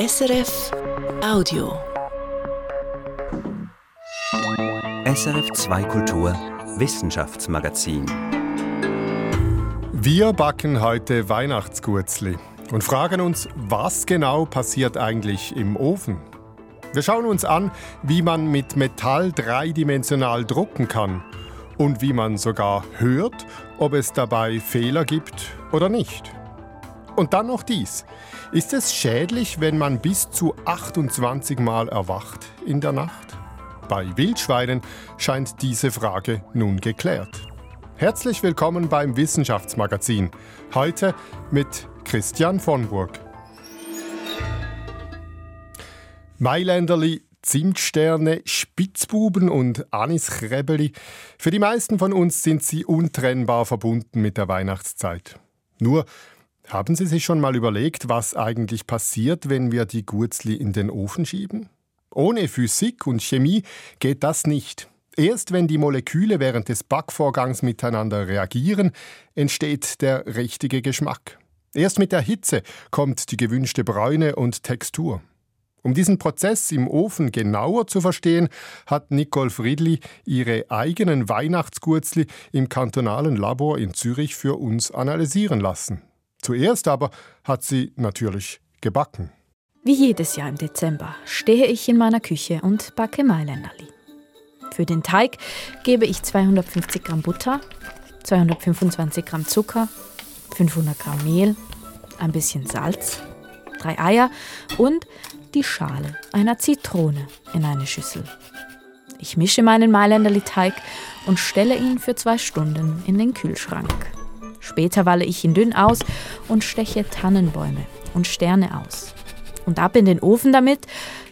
SRF Audio. SRF 2 Kultur Wissenschaftsmagazin. Wir backen heute Weihnachtsgurzli und fragen uns, was genau passiert eigentlich im Ofen? Wir schauen uns an, wie man mit Metall dreidimensional drucken kann und wie man sogar hört, ob es dabei Fehler gibt oder nicht. Und dann noch dies. Ist es schädlich, wenn man bis zu 28 Mal erwacht in der Nacht? Bei Wildschweinen scheint diese Frage nun geklärt. Herzlich willkommen beim Wissenschaftsmagazin. Heute mit Christian von Burg. Mailänderli, Zimtsterne, Spitzbuben und Aniskrebeli. Für die meisten von uns sind sie untrennbar verbunden mit der Weihnachtszeit. Nur, haben Sie sich schon mal überlegt, was eigentlich passiert, wenn wir die Gurzli in den Ofen schieben? Ohne Physik und Chemie geht das nicht. Erst wenn die Moleküle während des Backvorgangs miteinander reagieren, entsteht der richtige Geschmack. Erst mit der Hitze kommt die gewünschte Bräune und Textur. Um diesen Prozess im Ofen genauer zu verstehen, hat Nicole Friedli ihre eigenen Weihnachtsgurzli im kantonalen Labor in Zürich für uns analysieren lassen. Zuerst aber hat sie natürlich gebacken. Wie jedes Jahr im Dezember stehe ich in meiner Küche und backe Mailänderli. Für den Teig gebe ich 250 Gramm Butter, 225 Gramm Zucker, 500 Gramm Mehl, ein bisschen Salz, drei Eier und die Schale einer Zitrone in eine Schüssel. Ich mische meinen Mailänderli-Teig und stelle ihn für zwei Stunden in den Kühlschrank. Später walle ich ihn dünn aus und steche Tannenbäume und Sterne aus. Und ab in den Ofen damit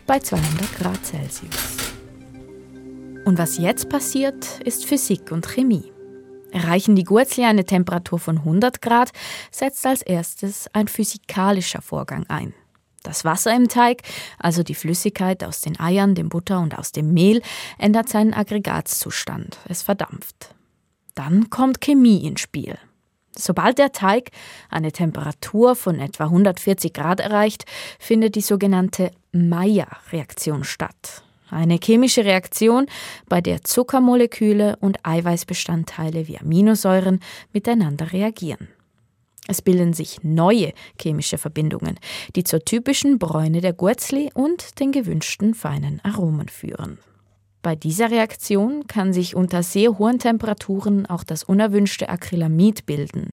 bei 200 Grad Celsius. Und was jetzt passiert, ist Physik und Chemie. Erreichen die Gurzli eine Temperatur von 100 Grad, setzt als erstes ein physikalischer Vorgang ein. Das Wasser im Teig, also die Flüssigkeit aus den Eiern, dem Butter und aus dem Mehl, ändert seinen Aggregatzustand. Es verdampft. Dann kommt Chemie ins Spiel. Sobald der Teig eine Temperatur von etwa 140 Grad erreicht, findet die sogenannte Maillard-Reaktion statt. Eine chemische Reaktion, bei der Zuckermoleküle und Eiweißbestandteile wie Aminosäuren miteinander reagieren. Es bilden sich neue chemische Verbindungen, die zur typischen Bräune der Gurzli und den gewünschten feinen Aromen führen. Bei dieser Reaktion kann sich unter sehr hohen Temperaturen auch das unerwünschte Acrylamid bilden,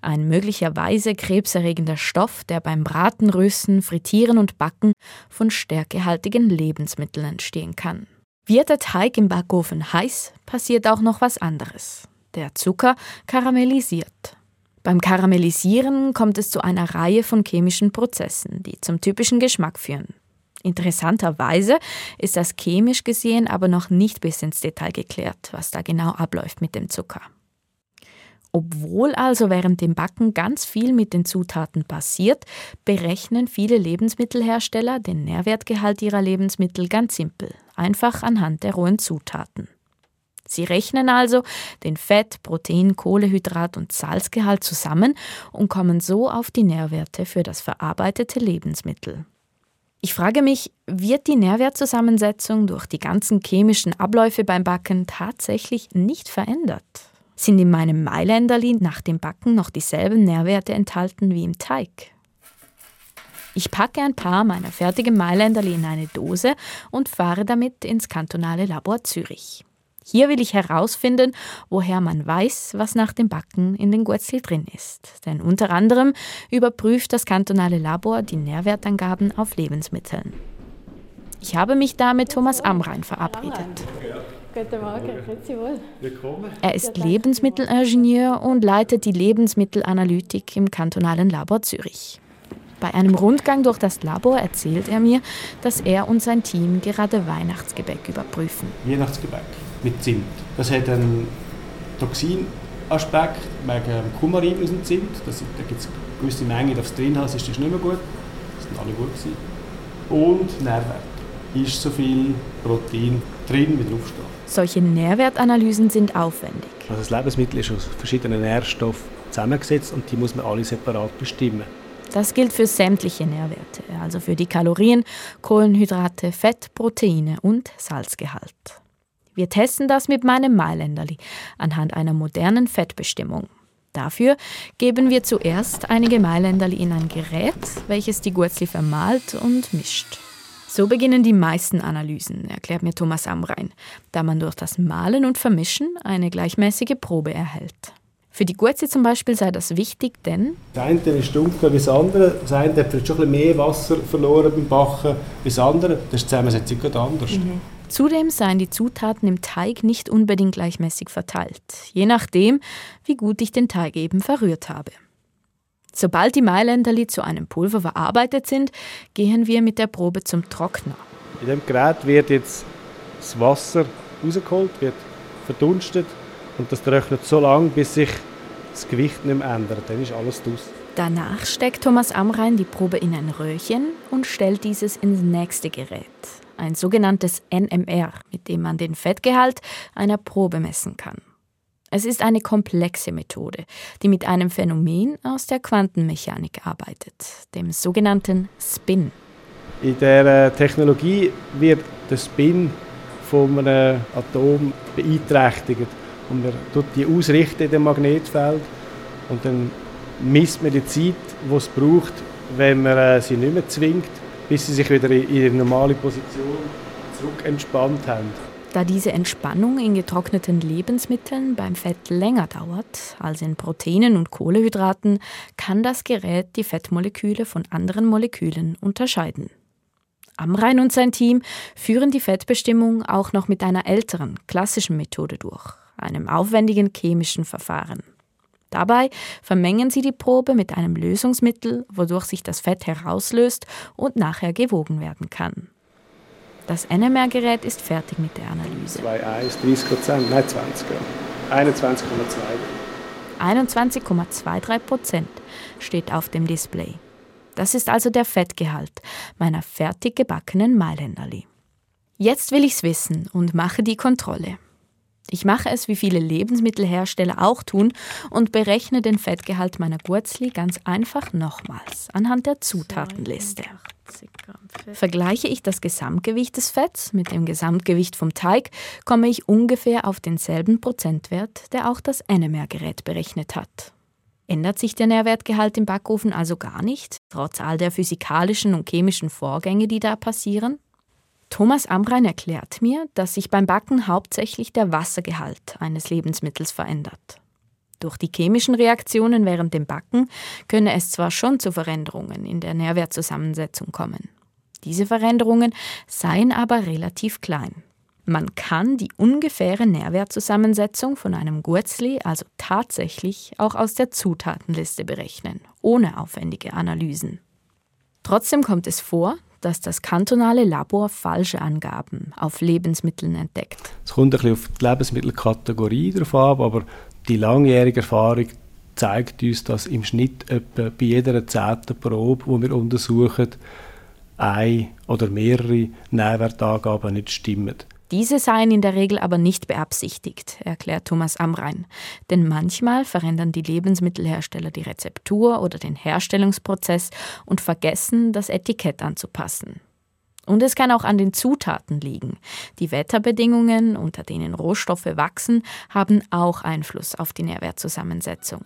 ein möglicherweise krebserregender Stoff, der beim Braten, Rösten, Frittieren und Backen von stärkehaltigen Lebensmitteln entstehen kann. Wird der Teig im Backofen heiß, passiert auch noch was anderes. Der Zucker karamellisiert. Beim Karamellisieren kommt es zu einer Reihe von chemischen Prozessen, die zum typischen Geschmack führen. Interessanterweise ist das chemisch gesehen aber noch nicht bis ins Detail geklärt, was da genau abläuft mit dem Zucker. Obwohl also während dem Backen ganz viel mit den Zutaten passiert, berechnen viele Lebensmittelhersteller den Nährwertgehalt ihrer Lebensmittel ganz simpel, einfach anhand der rohen Zutaten. Sie rechnen also den Fett, Protein, Kohlehydrat und Salzgehalt zusammen und kommen so auf die Nährwerte für das verarbeitete Lebensmittel. Ich frage mich, wird die Nährwertzusammensetzung durch die ganzen chemischen Abläufe beim Backen tatsächlich nicht verändert? Sind in meinem Mailänderli nach dem Backen noch dieselben Nährwerte enthalten wie im Teig? Ich packe ein paar meiner fertigen Mailänderli in eine Dose und fahre damit ins kantonale Labor Zürich. Hier will ich herausfinden, woher man weiß, was nach dem Backen in den Gurzel drin ist. Denn unter anderem überprüft das kantonale Labor die Nährwertangaben auf Lebensmitteln. Ich habe mich da mit Thomas Amrein verabredet. Guten Morgen, grüezi wohl. Willkommen. Er ist Lebensmittelingenieur und leitet die Lebensmittelanalytik im kantonalen Labor Zürich. Bei einem Rundgang durch das Labor erzählt er mir, dass er und sein Team gerade Weihnachtsgebäck überprüfen. Weihnachtsgebäck mit Zimt. Das hat einen Toxinaspekt wegen Kumarin aus dem Zimt. Das, da gibt es eine gewisse Menge, das drin hast, ist das nicht mehr gut. Das sind alle gut gewesen. Und Nährwert. Ist so viel Protein drin, wie draufsteht. Solche Nährwertanalysen sind aufwendig. Also das Lebensmittel ist aus verschiedenen Nährstoffen zusammengesetzt und die muss man alle separat bestimmen. Das gilt für sämtliche Nährwerte, also für die Kalorien, Kohlenhydrate, Fett, Proteine und Salzgehalt. Wir testen das mit meinem Mailänderli anhand einer modernen Fettbestimmung. Dafür geben wir zuerst einige Mailänderli in ein Gerät, welches die Gurzli vermahlt und mischt. So beginnen die meisten Analysen, erklärt mir Thomas Amrein, da man durch das Mahlen und Vermischen eine gleichmäßige Probe erhält. Für die Gurze zum Beispiel sei das wichtig, denn das eine ist dunkler als das andere. Das eine hat vielleicht schon ein bisschen mehr Wasser verloren beim Backen als das andere. Das ist die Zusammensetzung gerade anders. Mhm. Zudem seien die Zutaten im Teig nicht unbedingt gleichmäßig verteilt, je nachdem, wie gut ich den Teig eben verrührt habe. Sobald die Mailänderli zu einem Pulver verarbeitet sind, gehen wir mit der Probe zum Trockner. In dem Gerät wird jetzt das Wasser rausgeholt, wird verdunstet und das trocknet so lange, bis sich das Gewicht nicht mehr ändert. Dann ist alles draus. Danach steckt Thomas Amrein die Probe in ein Röhrchen und stellt dieses ins nächste Gerät, ein sogenanntes NMR, mit dem man den Fettgehalt einer Probe messen kann. Es ist eine komplexe Methode, die mit einem Phänomen aus der Quantenmechanik arbeitet, dem sogenannten Spin. In der Technologie wird der Spin von einem Atom beeinträchtigt und man tut die ausrichten in dem Magnetfeld und dann misst man die Zeit, die es braucht, wenn man äh, sie nicht mehr zwingt, bis sie sich wieder in ihre normale Position zurück entspannt haben. Da diese Entspannung in getrockneten Lebensmitteln beim Fett länger dauert als in Proteinen und Kohlehydraten, kann das Gerät die Fettmoleküle von anderen Molekülen unterscheiden. Amrein und sein Team führen die Fettbestimmung auch noch mit einer älteren, klassischen Methode durch, einem aufwendigen chemischen Verfahren. Dabei vermengen sie die Probe mit einem Lösungsmittel, wodurch sich das Fett herauslöst und nachher gewogen werden kann. Das NMR-Gerät ist fertig mit der Analyse. 2,1, 30 Prozent, nein 20 21,2. 21,23 Prozent steht auf dem Display. Das ist also der Fettgehalt meiner fertig gebackenen Mailänderli. Jetzt will ich's wissen und mache die Kontrolle. Ich mache es, wie viele Lebensmittelhersteller auch tun, und berechne den Fettgehalt meiner Gurzli ganz einfach nochmals anhand der Zutatenliste. Vergleiche ich das Gesamtgewicht des Fetts mit dem Gesamtgewicht vom Teig, komme ich ungefähr auf denselben Prozentwert, der auch das NMR-Gerät berechnet hat. Ändert sich der Nährwertgehalt im Backofen also gar nicht, trotz all der physikalischen und chemischen Vorgänge, die da passieren? Thomas Amrein erklärt mir, dass sich beim Backen hauptsächlich der Wassergehalt eines Lebensmittels verändert. Durch die chemischen Reaktionen während dem Backen könne es zwar schon zu Veränderungen in der Nährwertzusammensetzung kommen. Diese Veränderungen seien aber relativ klein. Man kann die ungefähre Nährwertzusammensetzung von einem Gurzli also tatsächlich auch aus der Zutatenliste berechnen, ohne aufwendige Analysen. Trotzdem kommt es vor, dass das kantonale Labor falsche Angaben auf Lebensmitteln entdeckt. Es kommt ein bisschen auf die Lebensmittelkategorie drauf ab, aber die langjährige Erfahrung zeigt uns, dass im Schnitt etwa bei jeder zehnten Probe, die wir untersuchen, ein oder mehrere Nährwertangaben nicht stimmen. Diese seien in der Regel aber nicht beabsichtigt, erklärt Thomas Amrein. Denn manchmal verändern die Lebensmittelhersteller die Rezeptur oder den Herstellungsprozess und vergessen, das Etikett anzupassen. Und es kann auch an den Zutaten liegen. Die Wetterbedingungen, unter denen Rohstoffe wachsen, haben auch Einfluss auf die Nährwertzusammensetzung.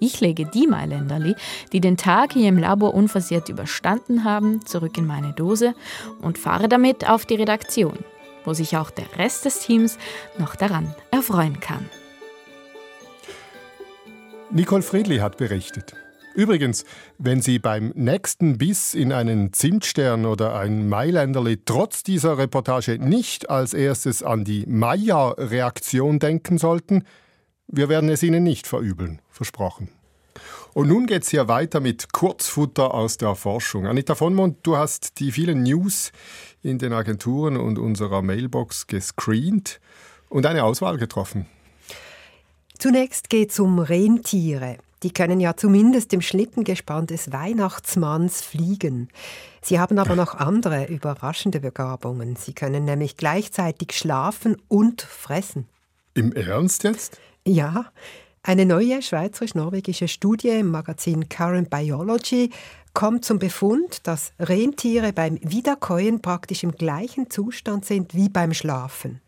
Ich lege die Mailänderli, die den Tag hier im Labor unversehrt überstanden haben, zurück in meine Dose und fahre damit auf die Redaktion wo sich auch der Rest des Teams noch daran erfreuen kann. Nicole Friedli hat berichtet. Übrigens, wenn Sie beim nächsten Biss in einen Zimtstern oder ein Mailänderli trotz dieser Reportage nicht als erstes an die Maya-Reaktion denken sollten, wir werden es Ihnen nicht verübeln, versprochen. Und nun geht es hier weiter mit Kurzfutter aus der Forschung. Anita von Mond, du hast die vielen News in den Agenturen und unserer Mailbox gescreent und eine Auswahl getroffen. Zunächst geht es um Rentiere. Die können ja zumindest im Schlittengespann des Weihnachtsmanns fliegen. Sie haben aber noch andere überraschende Begabungen. Sie können nämlich gleichzeitig schlafen und fressen. Im Ernst jetzt? Ja, Eine neue schweizerisch-norwegische Studie im Magazin Current Biology kommt zum Befund, dass Rentiere beim Wiederkäuen praktisch im gleichen Zustand sind wie beim Schlafen.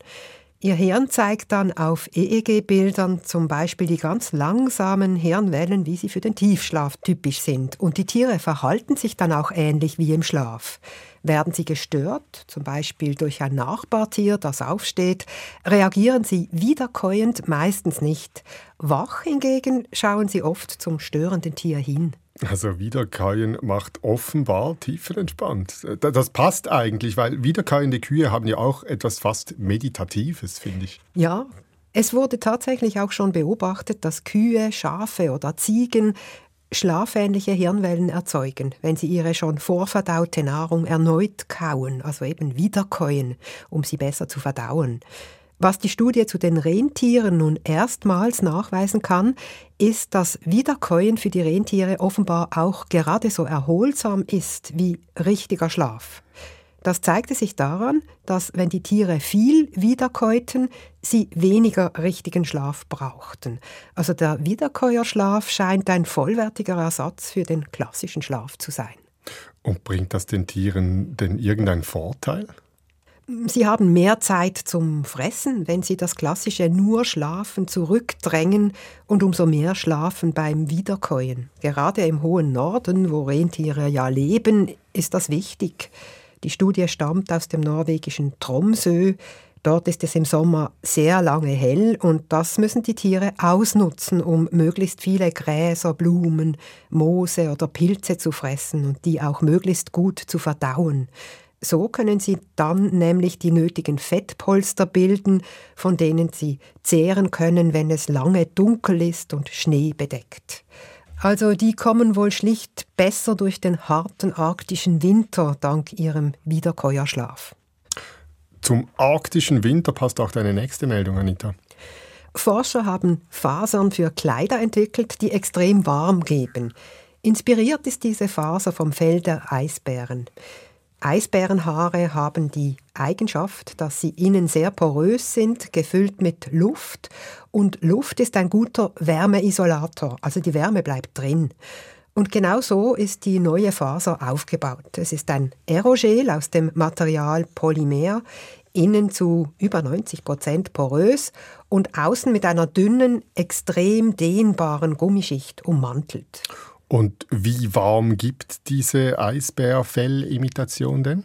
Ihr Hirn zeigt dann auf EEG-Bildern zum Beispiel die ganz langsamen Hirnwellen, wie sie für den Tiefschlaf typisch sind. Und die Tiere verhalten sich dann auch ähnlich wie im Schlaf. Werden sie gestört, zum Beispiel durch ein Nachbartier, das aufsteht, reagieren sie wiederkäuend meistens nicht. Wach hingegen schauen sie oft zum störenden Tier hin. Also Wiederkäuen macht offenbar tiefenentspannt. Das passt eigentlich, weil wiederkäuende Kühe haben ja auch etwas fast Meditatives, finde ich. Ja, es wurde tatsächlich auch schon beobachtet, dass Kühe, Schafe oder Ziegen schlafähnliche Hirnwellen erzeugen, wenn sie ihre schon vorverdaute Nahrung erneut kauen, also eben wiederkäuen, um sie besser zu verdauen. Was die Studie zu den Rentieren nun erstmals nachweisen kann, ist, dass Wiederkäuen für die Rentiere offenbar auch gerade so erholsam ist wie richtiger Schlaf. Das zeigte sich daran, dass wenn die Tiere viel wiederkäuten, sie weniger richtigen Schlaf brauchten. Also der Wiederkäuerschlaf scheint ein vollwertiger Ersatz für den klassischen Schlaf zu sein. Und bringt das den Tieren denn irgendeinen Vorteil? Sie haben mehr Zeit zum Fressen, wenn Sie das klassische nur Schlafen zurückdrängen und umso mehr Schlafen beim Wiederkäuen. Gerade im hohen Norden, wo Rentiere ja leben, ist das wichtig. Die Studie stammt aus dem norwegischen Tromsø. Dort ist es im Sommer sehr lange hell und das müssen die Tiere ausnutzen, um möglichst viele Gräser, Blumen, Moose oder Pilze zu fressen und die auch möglichst gut zu verdauen. So können sie dann nämlich die nötigen Fettpolster bilden, von denen sie zehren können, wenn es lange dunkel ist und Schnee bedeckt. Also die kommen wohl schlicht besser durch den harten arktischen Winter dank ihrem Wiederkäuerschlaf. Zum arktischen Winter passt auch deine nächste Meldung, Anita. Forscher haben Fasern für Kleider entwickelt, die extrem warm geben. Inspiriert ist diese Faser vom Fell der Eisbären. Eisbärenhaare haben die Eigenschaft, dass sie innen sehr porös sind, gefüllt mit Luft. Und Luft ist ein guter Wärmeisolator, also die Wärme bleibt drin. Und genau so ist die neue Faser aufgebaut. Es ist ein Aerogel aus dem Material Polymer, innen zu über 90 Prozent porös und außen mit einer dünnen, extrem dehnbaren Gummischicht ummantelt. Und wie warm gibt diese Eisbärfellimitation denn?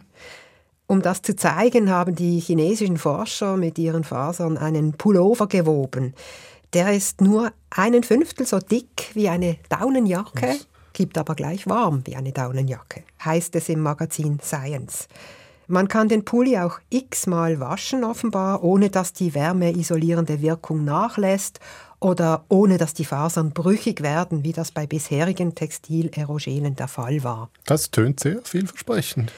Um das zu zeigen, haben die chinesischen Forscher mit ihren Fasern einen Pullover gewoben. Der ist nur einen Fünftel so dick wie eine Daunenjacke, Was? gibt aber gleich warm wie eine Daunenjacke, heißt es im Magazin Science. Man kann den Pulli auch x-mal waschen offenbar, ohne dass die wärmeisolierende Wirkung nachlässt oder ohne dass die Fasern brüchig werden, wie das bei bisherigen Textilerogenen der Fall war. Das tönt sehr vielversprechend.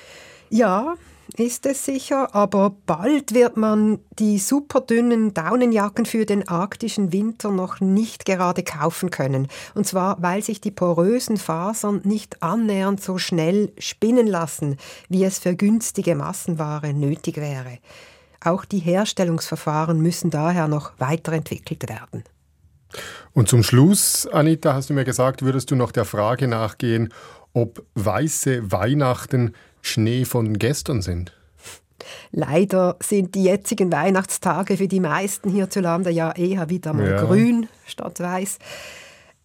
Ja, ist es sicher, aber bald wird man die superdünnen Daunenjacken für den arktischen Winter noch nicht gerade kaufen können. Und zwar, weil sich die porösen Fasern nicht annähernd so schnell spinnen lassen, wie es für günstige Massenware nötig wäre. Auch die Herstellungsverfahren müssen daher noch weiterentwickelt werden. Und zum Schluss, Anita, hast du mir gesagt, würdest du noch der Frage nachgehen, ob weiße Weihnachten Schnee von gestern sind? Leider sind die jetzigen Weihnachtstage für die meisten hierzulande ja eher wieder mal ja. grün statt weiß.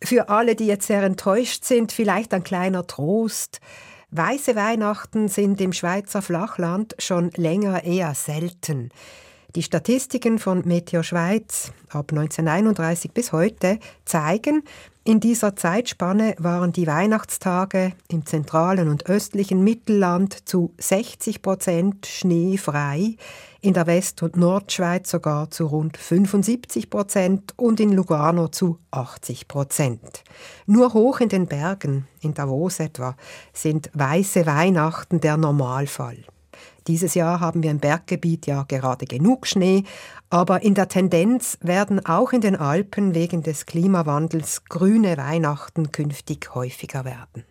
Für alle, die jetzt sehr enttäuscht sind, vielleicht ein kleiner Trost. Weiße Weihnachten sind im Schweizer Flachland schon länger eher selten. Die Statistiken von Meteo Schweiz ab 1931 bis heute zeigen, in dieser Zeitspanne waren die Weihnachtstage im zentralen und östlichen Mittelland zu 60 Prozent schneefrei, in der West- und Nordschweiz sogar zu rund 75 Prozent und in Lugano zu 80 Prozent. Nur hoch in den Bergen, in Davos etwa, sind weiße Weihnachten der Normalfall. Dieses Jahr haben wir im Berggebiet ja gerade genug Schnee, aber in der Tendenz werden auch in den Alpen wegen des Klimawandels grüne Weihnachten künftig häufiger werden.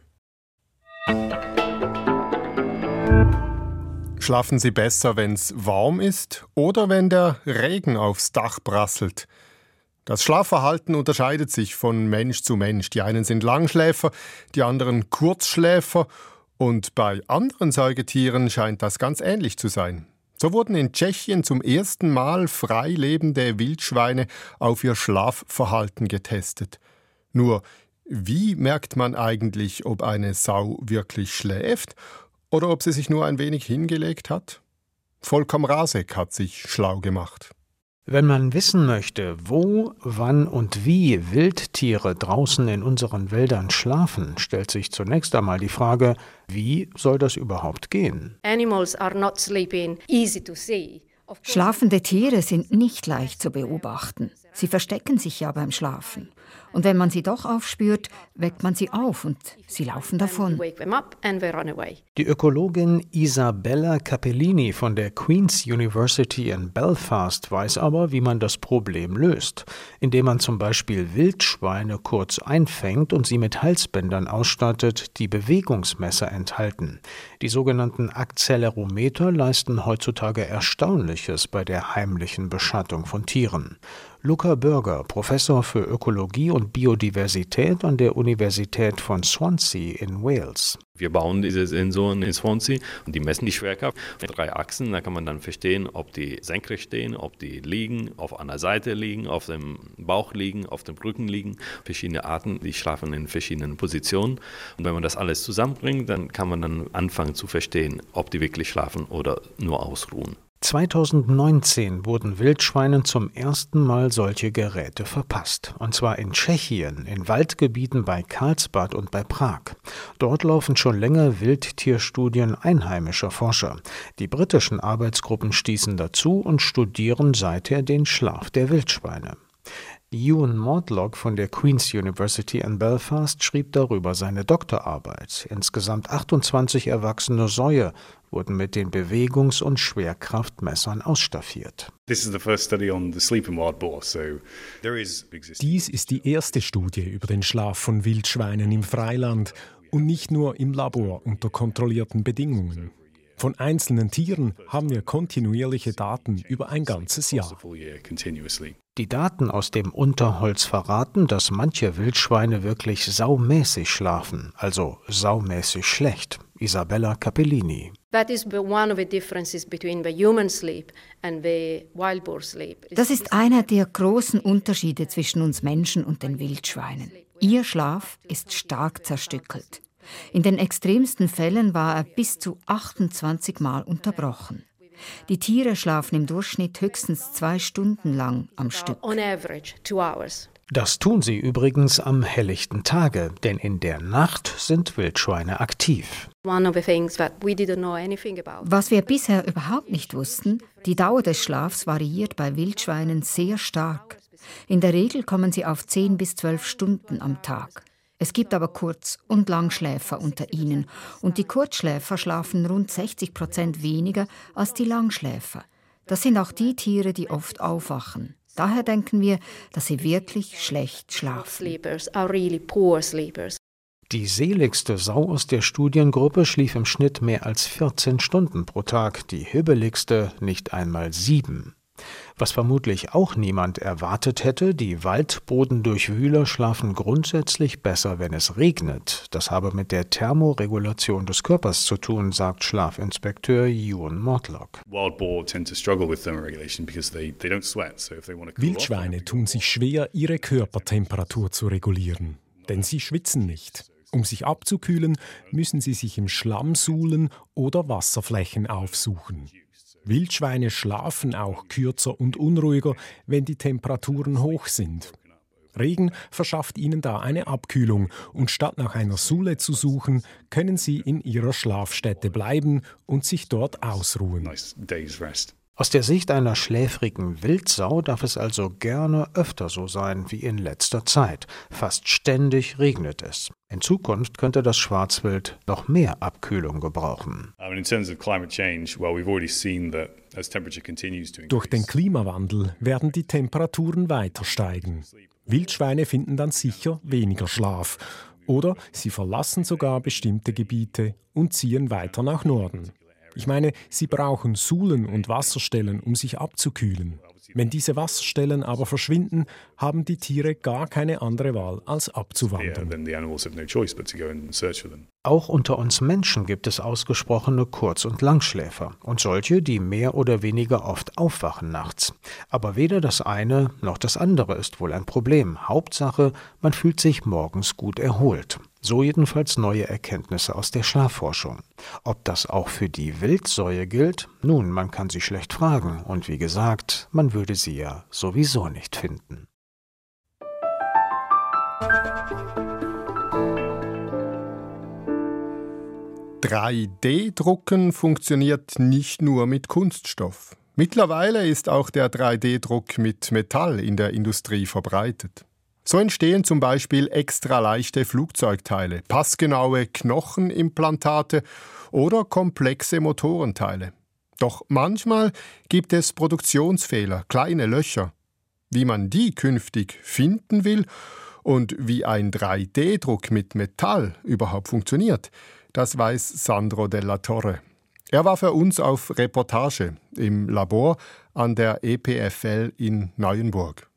Schlafen Sie besser, wenn es warm ist oder wenn der Regen aufs Dach prasselt? Das Schlafverhalten unterscheidet sich von Mensch zu Mensch. Die einen sind Langschläfer, die anderen Kurzschläfer und bei anderen Säugetieren scheint das ganz ähnlich zu sein. So wurden in Tschechien zum ersten Mal frei lebende Wildschweine auf ihr Schlafverhalten getestet. Nur, wie merkt man eigentlich, ob eine Sau wirklich schläft oder ob sie sich nur ein wenig hingelegt hat? Volkom Rasek hat sich schlau gemacht. Wenn man wissen möchte, wo, wann und wie Wildtiere draußen in unseren Wäldern schlafen, stellt sich zunächst einmal die Frage, wie soll das überhaupt gehen? Animals are not sleeping easy to see. Schlafende Tiere sind nicht leicht zu beobachten. Sie verstecken sich ja beim Schlafen. Und wenn man sie doch aufspürt, weckt man sie auf und sie laufen davon. Die Ökologin Isabella Capellini von der Queen's University in Belfast weiß aber, wie man das Problem löst, indem man zum Beispiel Wildschweine kurz einfängt und sie mit Halsbändern ausstattet, die Bewegungsmesser enthalten. Die sogenannten Accelerometer leisten heutzutage Erstaunliches bei der heimlichen Beschattung von Tieren. Luca Bürger, Professor für Ökologie und Biodiversität an der Universität von Swansea in Wales. Wir bauen diese Sensoren in Swansea und die messen die Schwerkraft mit drei Achsen. Da kann man dann verstehen, ob die senkrecht stehen, ob die liegen, auf einer Seite liegen, auf dem Bauch liegen, auf dem Rücken liegen. Verschiedene Arten, die schlafen in verschiedenen Positionen. Und wenn man das alles zusammenbringt, dann kann man dann anfangen zu verstehen, ob die wirklich schlafen oder nur ausruhen. 2019 wurden Wildschweinen zum ersten Mal solche Geräte verpasst. Und zwar in Tschechien, in Waldgebieten bei Karlsbad und bei Prag. Dort laufen schon länger Wildtierstudien einheimischer Forscher. Die britischen Arbeitsgruppen stießen dazu und studieren seither den Schlaf der Wildschweine. Ewan Mortlock von der Queen's University in Belfast schrieb darüber seine Doktorarbeit. Insgesamt 28 erwachsene Säue wurden mit den Bewegungs- und Schwerkraftmessern ausstaffiert. Dies ist die erste Studie über den Schlaf von Wildschweinen im Freiland und nicht nur im Labor unter kontrollierten Bedingungen. Von einzelnen Tieren haben wir kontinuierliche Daten über ein ganzes Jahr. Die Daten aus dem Unterholz verraten, dass manche Wildschweine wirklich saumäßig schlafen, also saumäßig schlecht. Isabella Capellini. Das ist einer der großen Unterschiede zwischen uns Menschen und den Wildschweinen. Ihr Schlaf ist stark zerstückelt. In den extremsten Fällen war er bis zu 28 Mal unterbrochen. Die Tiere schlafen im Durchschnitt höchstens zwei Stunden lang am Stück. Das tun sie übrigens am helllichten Tage, denn in der Nacht sind Wildschweine aktiv. Was wir bisher überhaupt nicht wussten, die Dauer des Schlafs variiert bei Wildschweinen sehr stark. In der Regel kommen sie auf 10 bis 12 Stunden am Tag. Es gibt aber Kurz- und Langschläfer unter ihnen und die Kurzschläfer schlafen rund 60 Prozent weniger als die Langschläfer. Das sind auch die Tiere, die oft aufwachen. Daher denken wir, dass sie wirklich schlecht schlafen. Die seligste Sau aus der Studiengruppe schlief im Schnitt mehr als 14 Stunden pro Tag, die hibbeligste nicht einmal sieben. Was vermutlich auch niemand erwartet hätte, die Waldbodendurchwühler schlafen grundsätzlich besser, wenn es regnet. Das habe mit der Thermoregulation des Körpers zu tun, sagt Schlafinspekteur Ewan Mortlock. Wildschweine tun sich schwer, ihre Körpertemperatur zu regulieren, denn sie schwitzen nicht. Um sich abzukühlen, müssen sie sich im Schlamm suhlen oder Wasserflächen aufsuchen. Wildschweine schlafen auch kürzer und unruhiger, wenn die Temperaturen hoch sind. Regen verschafft ihnen da eine Abkühlung und statt nach einer Sule zu suchen, können sie in ihrer Schlafstätte bleiben und sich dort ausruhen. Aus der Sicht einer schläfrigen Wildsau darf es also gerne öfter so sein wie in letzter Zeit. Fast ständig regnet es. In Zukunft könnte das Schwarzwild noch mehr Abkühlung gebrauchen. Durch den Klimawandel werden die Temperaturen weiter steigen. Wildschweine finden dann sicher weniger Schlaf oder sie verlassen sogar bestimmte Gebiete und ziehen weiter nach Norden. Ich meine, sie brauchen Suhlen und Wasserstellen, um sich abzukühlen. Wenn diese Wasserstellen aber verschwinden, haben die Tiere gar keine andere Wahl, als abzuwandern. Auch unter uns Menschen gibt es ausgesprochene Kurz- und Langschläfer und solche, die mehr oder weniger oft aufwachen nachts. Aber weder das eine noch das andere ist wohl ein Problem. Hauptsache, man fühlt sich morgens gut erholt. So jedenfalls neue Erkenntnisse aus der Schlafforschung. Ob das auch für die Wildsäue gilt? Nun, man kann sie schlecht fragen. Und wie gesagt, man würde sie ja sowieso nicht finden. 3D-Drucken funktioniert nicht nur mit Kunststoff. Mittlerweile ist auch der 3D-Druck mit Metall in der Industrie verbreitet. So entstehen zum Beispiel extra leichte Flugzeugteile, passgenaue Knochenimplantate oder komplexe Motorenteile. Doch manchmal gibt es Produktionsfehler, kleine Löcher. Wie man die künftig finden will und wie ein 3D-Druck mit Metall überhaupt funktioniert, das weiß Sandro della Torre. Er war für uns auf Reportage im Labor an der EPFL in Neuenburg.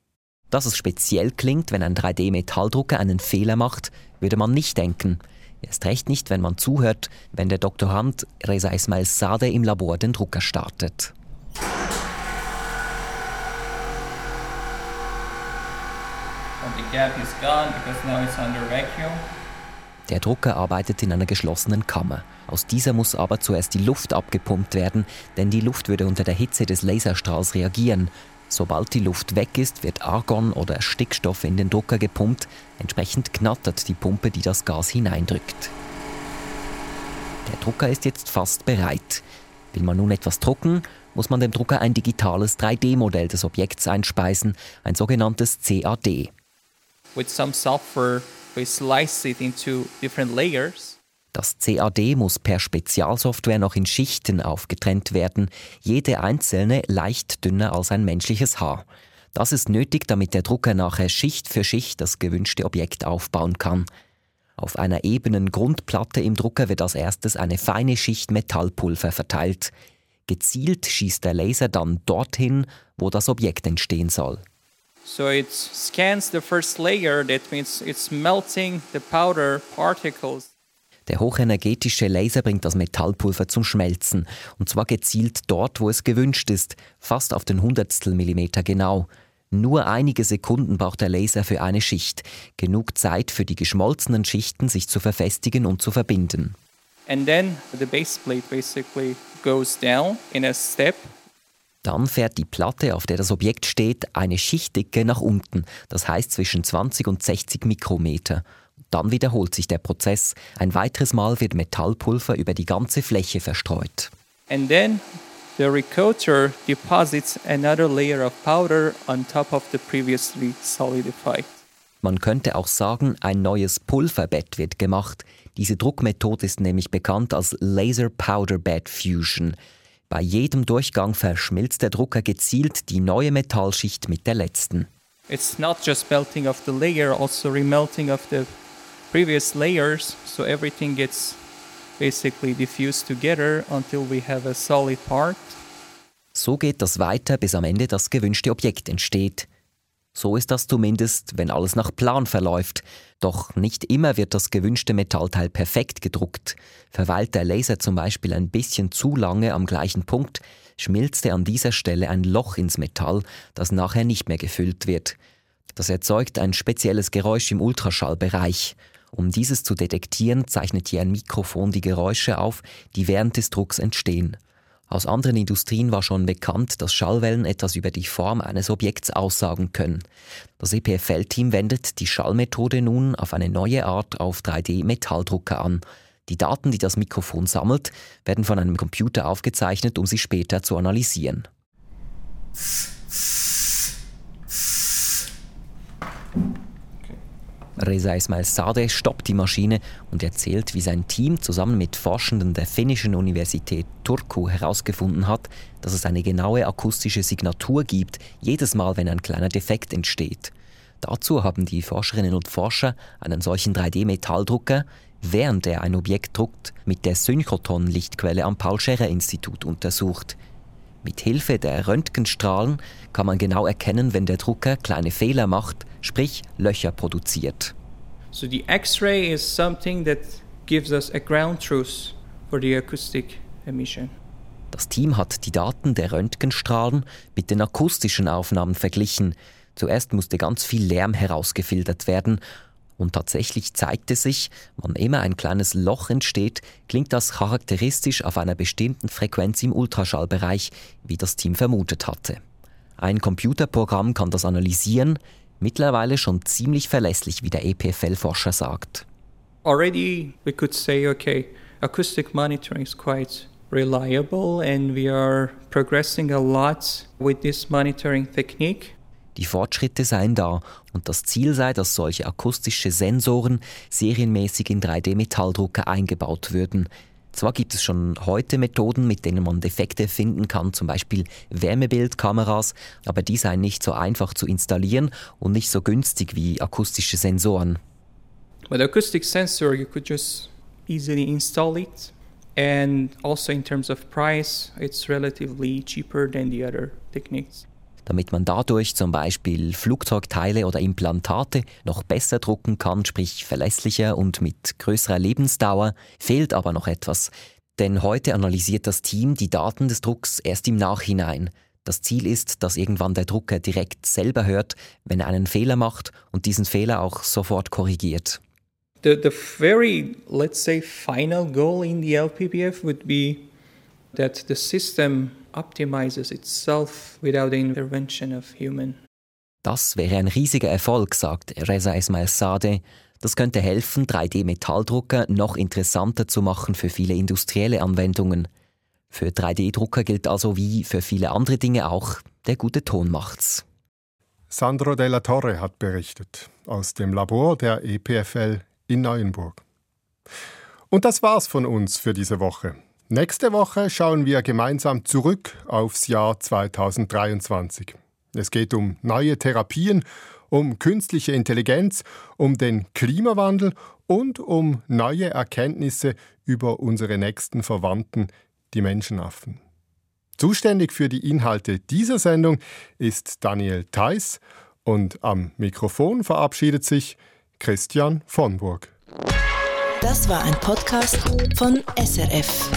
Dass es speziell klingt, wenn ein 3D-Metalldrucker einen Fehler macht, würde man nicht denken. Erst recht nicht, wenn man zuhört, wenn der Doktorand Reza Ismail Sade im Labor den Drucker startet. Der Drucker arbeitet in einer geschlossenen Kammer. Aus dieser muss aber zuerst die Luft abgepumpt werden, denn die Luft würde unter der Hitze des Laserstrahls reagieren. Sobald die Luft weg ist, wird Argon oder Stickstoff in den Drucker gepumpt. Entsprechend knattert die Pumpe, die das Gas hineindrückt. Der Drucker ist jetzt fast bereit. Will man nun etwas drucken, muss man dem Drucker ein digitales 3D-Modell des Objekts einspeisen, ein sogenanntes CAD. With some software, we slice it into different layers. Das CAD muss per Spezialsoftware noch in Schichten aufgetrennt werden, jede einzelne leicht dünner als ein menschliches Haar. Das ist nötig, damit der Drucker nachher Schicht für Schicht das gewünschte Objekt aufbauen kann. Auf einer ebenen Grundplatte im Drucker wird als erstes eine feine Schicht Metallpulver verteilt. Gezielt schießt der Laser dann dorthin, wo das Objekt entstehen soll. So it scans the first layer, that means it's melting the powder particles. Der hochenergetische Laser bringt das Metallpulver zum Schmelzen, und zwar gezielt dort, wo es gewünscht ist, fast auf den Hundertstel Millimeter genau. Nur einige Sekunden braucht der Laser für eine Schicht, genug Zeit für die geschmolzenen Schichten sich zu verfestigen und zu verbinden. And then the base plate basically goes down in a step dann fährt die Platte, auf der das Objekt steht, eine Schichtdicke nach unten, das heißt zwischen 20 und 60 Mikrometer. Dann wiederholt sich der Prozess. Ein weiteres Mal wird Metallpulver über die ganze Fläche verstreut. And then the recoater deposits another layer of powder on top of the previously solidified. Man könnte auch sagen, ein neues Pulverbett wird gemacht. Diese Druckmethode ist nämlich bekannt als Laser Powder Bed Fusion. Bei jedem Durchgang verschmilzt der Drucker gezielt die neue Metallschicht mit der letzten. It's not just melting of the layer, also remelting of the previous layers, so everything gets basically diffused together until we have a solid part. So geht das weiter, bis am Ende das gewünschte Objekt entsteht. So ist das zumindest, wenn alles nach Plan verläuft. Doch nicht immer wird das gewünschte Metallteil perfekt gedruckt. Verweilt der Laser zum Beispiel ein bisschen zu lange am gleichen Punkt, schmilzt er an dieser Stelle ein Loch ins Metall, das nachher nicht mehr gefüllt wird. Das erzeugt ein spezielles Geräusch im Ultraschallbereich. Um dieses zu detektieren, zeichnet hier ein Mikrofon die Geräusche auf, die während des Drucks entstehen. Aus anderen Industrien war schon bekannt, dass Schallwellen etwas über die Form eines Objekts aussagen können. Das EPFL-Team wendet die Schallmethode nun auf eine neue Art auf 3D-Metalldrucker an. Die Daten, die das Mikrofon sammelt, werden von einem Computer aufgezeichnet, um sie später zu analysieren. Reza Ismail Sade stoppt die Maschine und erzählt, wie sein Team zusammen mit Forschenden der finnischen Universität Turku herausgefunden hat, dass es eine genaue akustische Signatur gibt, jedes Mal, wenn ein kleiner Defekt entsteht. Dazu haben die Forscherinnen und Forscher einen solchen 3D-Metalldrucker, während er ein Objekt druckt, mit der Synchrotron-Lichtquelle am Paul-Scherrer-Institut untersucht. Mit Hilfe der Röntgenstrahlen kann man genau erkennen, wenn der Drucker kleine Fehler macht, sprich Löcher produziert. So the X-ray is something that gives us a ground truth for the acoustic emission. Das Team hat die Daten der Röntgenstrahlen mit den akustischen Aufnahmen verglichen. Zuerst musste ganz viel Lärm herausgefiltert werden und tatsächlich zeigte sich, wann immer ein kleines Loch entsteht, klingt das charakteristisch auf einer bestimmten Frequenz im Ultraschallbereich, wie das Team vermutet hatte. Ein Computerprogramm kann das analysieren, mittlerweile schon ziemlich verlässlich, wie der EPFL-Forscher sagt. Already we could say, okay, acoustic monitoring is quite reliable and we are progressing a lot with this monitoring technique. Die Fortschritte seien da und das Ziel sei, dass solche akustische Sensoren serienmäßig in 3D-Metalldrucker eingebaut würden. Zwar gibt es schon heute Methoden, mit denen man Defekte finden kann, zum Beispiel Wärmebildkameras, aber die seien nicht so einfach zu installieren und nicht so günstig wie akustische Sensoren. With acoustic sensor, you could just easily install it, and also in terms of price, it's relatively cheaper than the other techniques damit man dadurch zum Beispiel Flugzeugteile oder Implantate noch besser drucken kann, sprich verlässlicher und mit größerer Lebensdauer, fehlt aber noch etwas. Denn heute analysiert das Team die Daten des Drucks erst im Nachhinein. Das Ziel ist, dass irgendwann der Drucker direkt selber hört, wenn er einen Fehler macht und diesen Fehler auch sofort korrigiert. The, the very, let's say, final goal in the LPBF would be that the system optimizes itself without the intervention of human. Das wäre ein riesiger Erfolg, sagt Reza Esmail Sade. Das könnte helfen, 3D-Metalldrucker noch interessanter zu machen für viele industrielle Anwendungen. Für 3D-Drucker gilt also wie für viele andere Dinge auch, der gute Ton macht's. Sandro Della Torre hat berichtet aus dem Labor der EPFL in Neuenburg. Und das war's von uns für diese Woche. Nächste Woche schauen wir gemeinsam zurück aufs Jahr 2023. Es geht um neue Therapien, um künstliche Intelligenz, um den Klimawandel und um neue Erkenntnisse über unsere nächsten Verwandten, die Menschenaffen. Zuständig für die Inhalte dieser Sendung ist Daniel Theiss und am Mikrofon verabschiedet sich Christian von Burg. Das war ein Podcast von SRF.